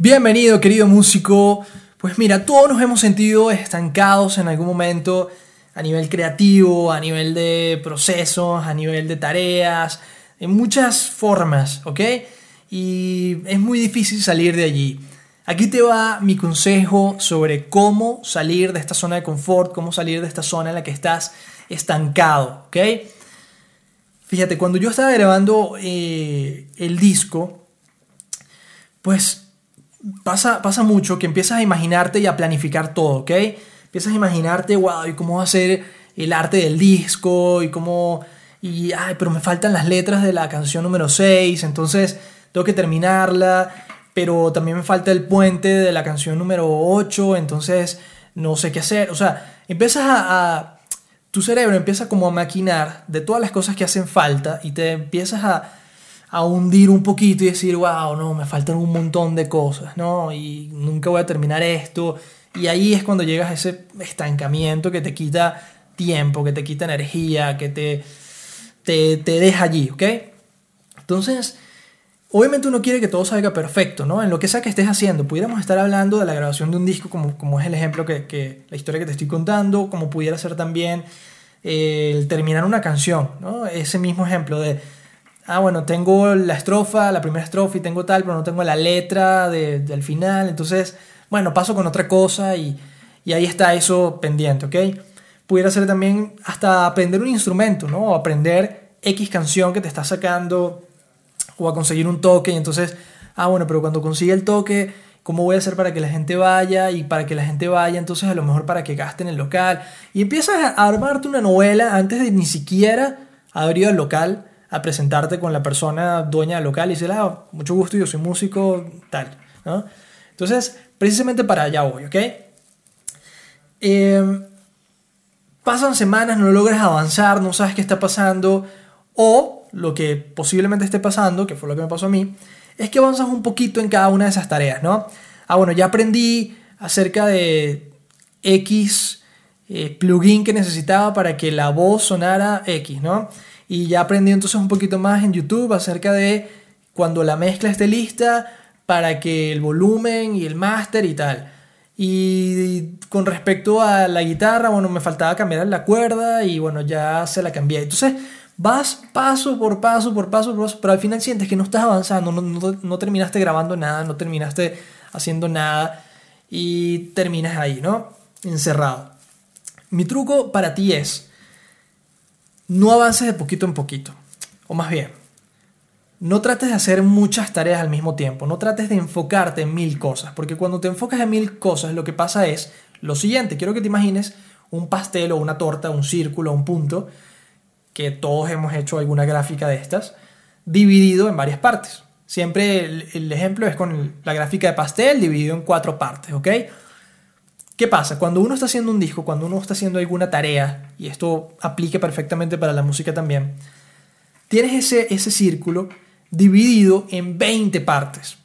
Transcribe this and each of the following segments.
Bienvenido querido músico. Pues mira, todos nos hemos sentido estancados en algún momento a nivel creativo, a nivel de procesos, a nivel de tareas, en muchas formas, ¿ok? Y es muy difícil salir de allí. Aquí te va mi consejo sobre cómo salir de esta zona de confort, cómo salir de esta zona en la que estás estancado, ¿ok? Fíjate, cuando yo estaba grabando eh, el disco, pues pasa, pasa mucho que empiezas a imaginarte y a planificar todo, ¿ok? Empiezas a imaginarte, wow, y cómo va a ser el arte del disco, y cómo... Y, ay, pero me faltan las letras de la canción número 6, entonces tengo que terminarla, pero también me falta el puente de la canción número 8, entonces no sé qué hacer. O sea, empiezas a, a tu cerebro empieza como a maquinar de todas las cosas que hacen falta y te empiezas a, a hundir un poquito y decir, wow, no, me faltan un montón de cosas, ¿no? Y nunca voy a terminar esto. Y ahí es cuando llegas a ese estancamiento que te quita tiempo, que te quita energía, que te, te, te deja allí, ¿ok? Entonces, obviamente uno quiere que todo salga perfecto, ¿no? En lo que sea que estés haciendo. Pudiéramos estar hablando de la grabación de un disco, como, como es el ejemplo que, que la historia que te estoy contando, como pudiera ser también eh, el terminar una canción, ¿no? Ese mismo ejemplo de ah, bueno, tengo la estrofa, la primera estrofa y tengo tal, pero no tengo la letra del final, entonces, bueno, paso con otra cosa y, y ahí está eso pendiente, ¿ok? Pudiera ser también hasta aprender un instrumento, ¿no? O aprender X canción que te está sacando o a conseguir un toque y entonces, ah, bueno, pero cuando consiga el toque, ¿cómo voy a hacer para que la gente vaya? Y para que la gente vaya, entonces a lo mejor para que gasten el local. Y empiezas a armarte una novela antes de ni siquiera haber ido al local a presentarte con la persona dueña local y decirle, ah, mucho gusto, yo soy músico, tal. ¿no? Entonces, precisamente para allá voy, ¿ok? Em, pasan semanas, no logras avanzar, no sabes qué está pasando, o lo que posiblemente esté pasando, que fue lo que me pasó a mí, es que avanzas un poquito en cada una de esas tareas, ¿no? Ah, bueno, ya aprendí acerca de X eh, plugin que necesitaba para que la voz sonara X, ¿no? Y ya aprendí entonces un poquito más en YouTube acerca de cuando la mezcla esté lista para que el volumen y el máster y tal. Y con respecto a la guitarra, bueno, me faltaba cambiar la cuerda y bueno, ya se la cambié. Entonces vas paso por paso, por paso, por pero al final sientes que no estás avanzando, no, no terminaste grabando nada, no terminaste haciendo nada y terminas ahí, ¿no? Encerrado. Mi truco para ti es, no avances de poquito en poquito. O más bien, no trates de hacer muchas tareas al mismo tiempo, no trates de enfocarte en mil cosas, porque cuando te enfocas en mil cosas lo que pasa es lo siguiente, quiero que te imagines un pastel o una torta, un círculo, un punto, que todos hemos hecho alguna gráfica de estas, dividido en varias partes. Siempre el, el ejemplo es con la gráfica de pastel dividido en cuatro partes, ¿ok? ¿Qué pasa? Cuando uno está haciendo un disco, cuando uno está haciendo alguna tarea, y esto aplica perfectamente para la música también, tienes ese, ese círculo dividido en 20 partes.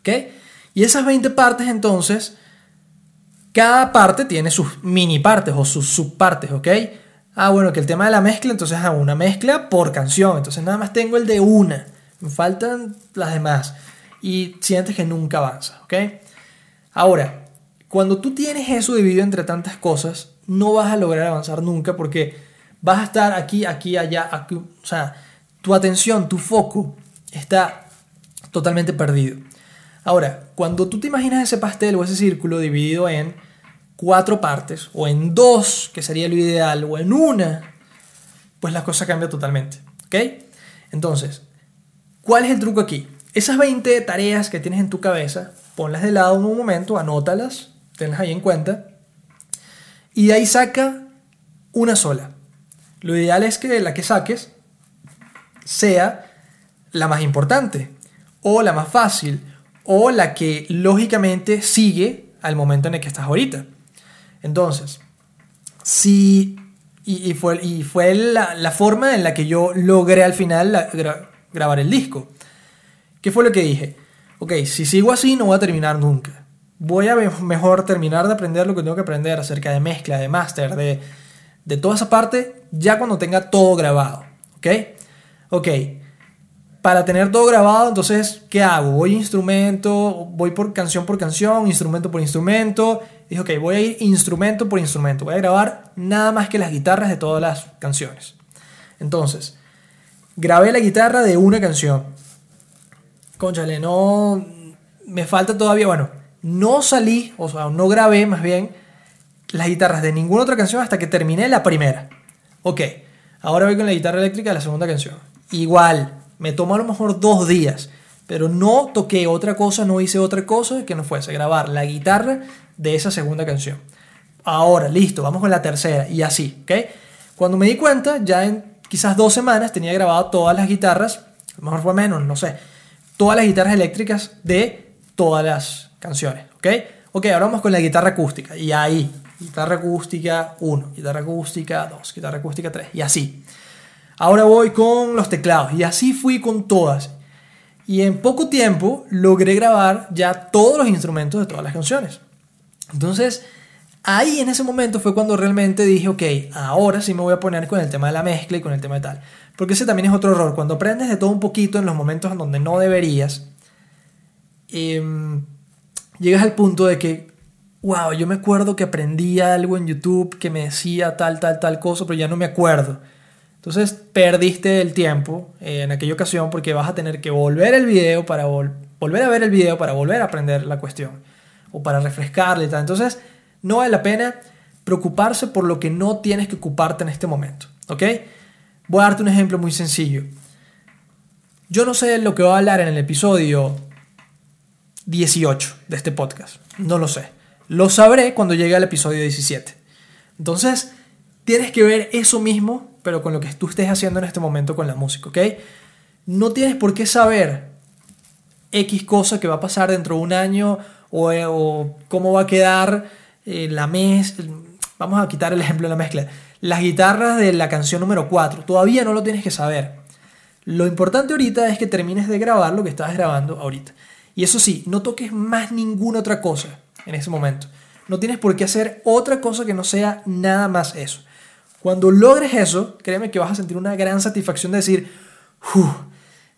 ¿Ok? Y esas 20 partes entonces, cada parte tiene sus mini partes o sus subpartes, ¿ok? Ah, bueno, que el tema de la mezcla, entonces hago una mezcla por canción, entonces nada más tengo el de una, me faltan las demás y sientes que nunca avanza, ¿ok? Ahora, cuando tú tienes eso dividido entre tantas cosas, no vas a lograr avanzar nunca porque vas a estar aquí, aquí, allá. O sea, tu atención, tu foco está totalmente perdido. Ahora, cuando tú te imaginas ese pastel o ese círculo dividido en cuatro partes, o en dos, que sería lo ideal, o en una, pues la cosa cambia totalmente. ¿Ok? Entonces, ¿cuál es el truco aquí? Esas 20 tareas que tienes en tu cabeza, ponlas de lado en un momento, anótalas, tenlas ahí en cuenta. Y de ahí saca una sola. Lo ideal es que la que saques sea la más importante, o la más fácil, o la que lógicamente sigue al momento en el que estás ahorita. Entonces, si... Y, fue, y fue la, forma en la que yo logré al final grabar el disco. ¿Qué fue lo que dije? Ok, si sigo así no voy a terminar nunca. Voy a mejor terminar de aprender lo que tengo que aprender acerca de mezcla, de máster, de, de toda esa parte, ya cuando tenga todo grabado. ¿Ok? Ok, para tener todo grabado, entonces, ¿qué hago? Voy instrumento, voy por canción por canción, instrumento por instrumento. Dije, ok, voy a ir instrumento por instrumento. Voy a grabar nada más que las guitarras de todas las canciones. Entonces, grabé la guitarra de una canción. Conchale, no. Me falta todavía, bueno, no salí, o sea, no grabé más bien las guitarras de ninguna otra canción hasta que terminé la primera. Ok, ahora voy con la guitarra eléctrica de la segunda canción. Igual, me tomó a lo mejor dos días, pero no toqué otra cosa, no hice otra cosa que no fuese grabar la guitarra de esa segunda canción. Ahora, listo, vamos con la tercera y así, ¿ok? Cuando me di cuenta, ya en quizás dos semanas tenía grabado todas las guitarras, a lo mejor fue menos, no sé, todas las guitarras eléctricas de todas las canciones, ¿ok? Ok, ahora vamos con la guitarra acústica y ahí, guitarra acústica 1, guitarra acústica 2, guitarra acústica 3 y así. Ahora voy con los teclados y así fui con todas. Y en poco tiempo logré grabar ya todos los instrumentos de todas las canciones. Entonces, ahí en ese momento fue cuando realmente dije, ok, ahora sí me voy a poner con el tema de la mezcla y con el tema de tal. Porque ese también es otro error. Cuando aprendes de todo un poquito en los momentos en donde no deberías, em, llegas al punto de que, wow, yo me acuerdo que aprendí algo en YouTube que me decía tal, tal, tal cosa, pero ya no me acuerdo. Entonces perdiste el tiempo eh, en aquella ocasión porque vas a tener que volver el video para volver a ver el video para volver a aprender la cuestión o para refrescarle y tal. Entonces no vale la pena preocuparse por lo que no tienes que ocuparte en este momento. ¿Ok? Voy a darte un ejemplo muy sencillo. Yo no sé lo que voy a hablar en el episodio 18 de este podcast. No lo sé. Lo sabré cuando llegue al episodio 17. Entonces, tienes que ver eso mismo pero con lo que tú estés haciendo en este momento con la música, ¿ok? No tienes por qué saber X cosa que va a pasar dentro de un año o, cómo va a quedar eh, la mezcla. Vamos a quitar el ejemplo de la mezcla. Las guitarras de la canción número 4. Todavía no lo tienes que saber. Lo importante ahorita es que termines de grabar lo que estás grabando ahorita. Y eso sí, no toques más ninguna otra cosa en ese momento. No tienes por qué hacer otra cosa que no sea nada más eso. Cuando logres eso, créeme que vas a sentir una gran satisfacción de decir,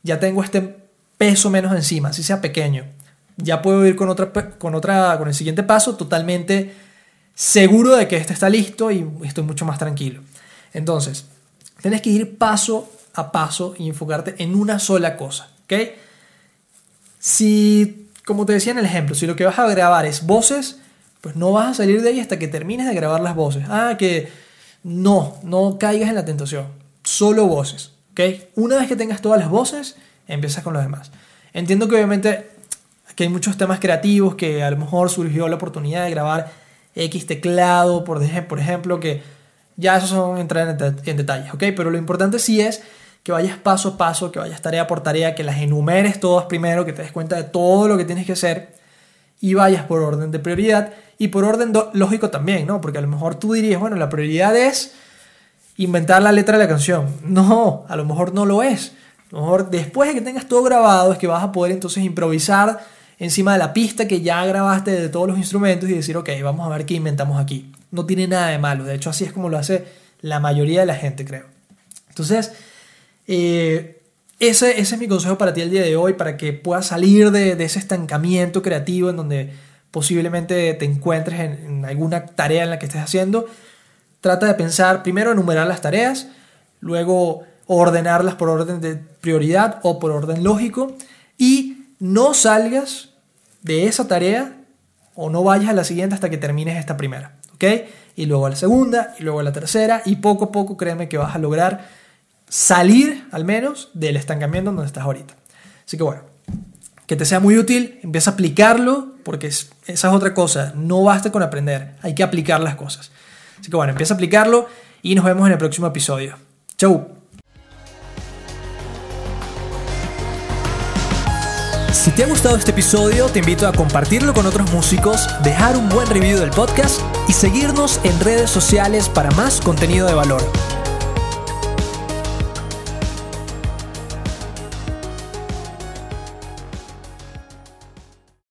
ya tengo este peso menos encima, así sea pequeño. Ya puedo ir con, otra, con, otra, con el siguiente paso totalmente seguro de que este está listo y estoy mucho más tranquilo. Entonces, tienes que ir paso a paso y enfocarte en una sola cosa, ¿ok? Si, como te decía en el ejemplo, si lo que vas a grabar es voces, pues no vas a salir de ahí hasta que termines de grabar las voces. Ah, que no, no caigas en la tentación. Solo voces. ¿ok? Una vez que tengas todas las voces, empiezas con los demás. Entiendo que obviamente que hay muchos temas creativos que a lo mejor surgió la oportunidad de grabar X teclado, por, por ejemplo, que ya esos son entrar en, en detalles, ¿ok? Pero lo importante sí es que vayas paso a paso, que vayas tarea por tarea, que las enumeres todas primero, que te des cuenta de todo lo que tienes que hacer y vayas por orden de prioridad y por orden lógico también, ¿no? Porque a lo mejor tú dirías, bueno, la prioridad es inventar la letra de la canción. No, a lo mejor no lo es. A lo mejor después de que tengas todo grabado es que vas a poder entonces improvisar encima de la pista que ya grabaste de todos los instrumentos y decir, ok, vamos a ver qué inventamos aquí. No tiene nada de malo. De hecho, así es como lo hace la mayoría de la gente, creo. Entonces, eh, ese, ese, es mi consejo para ti el día de hoy, para que puedas salir de, de ese estancamiento creativo en donde posiblemente te encuentres en, alguna tarea en la que estés haciendo, trata de pensar primero enumerar las tareas, luego ordenarlas por orden de prioridad o por orden lógico y no salgas de esa tarea o no vayas a la siguiente hasta que termines esta primera, ¿ok? Y luego a la segunda y luego a la tercera y poco a poco créeme que vas a lograr salir al menos del estancamiento donde estás ahorita. Así que bueno, que te sea muy útil, empieza a aplicarlo, porque esa es otra cosa, no basta con aprender, hay que aplicar las cosas. Así que bueno, empieza a aplicarlo y nos vemos en el próximo episodio. Chau. Si te ha gustado este episodio, te invito a compartirlo con otros músicos, dejar un buen review del podcast y seguirnos en redes sociales para más contenido de valor.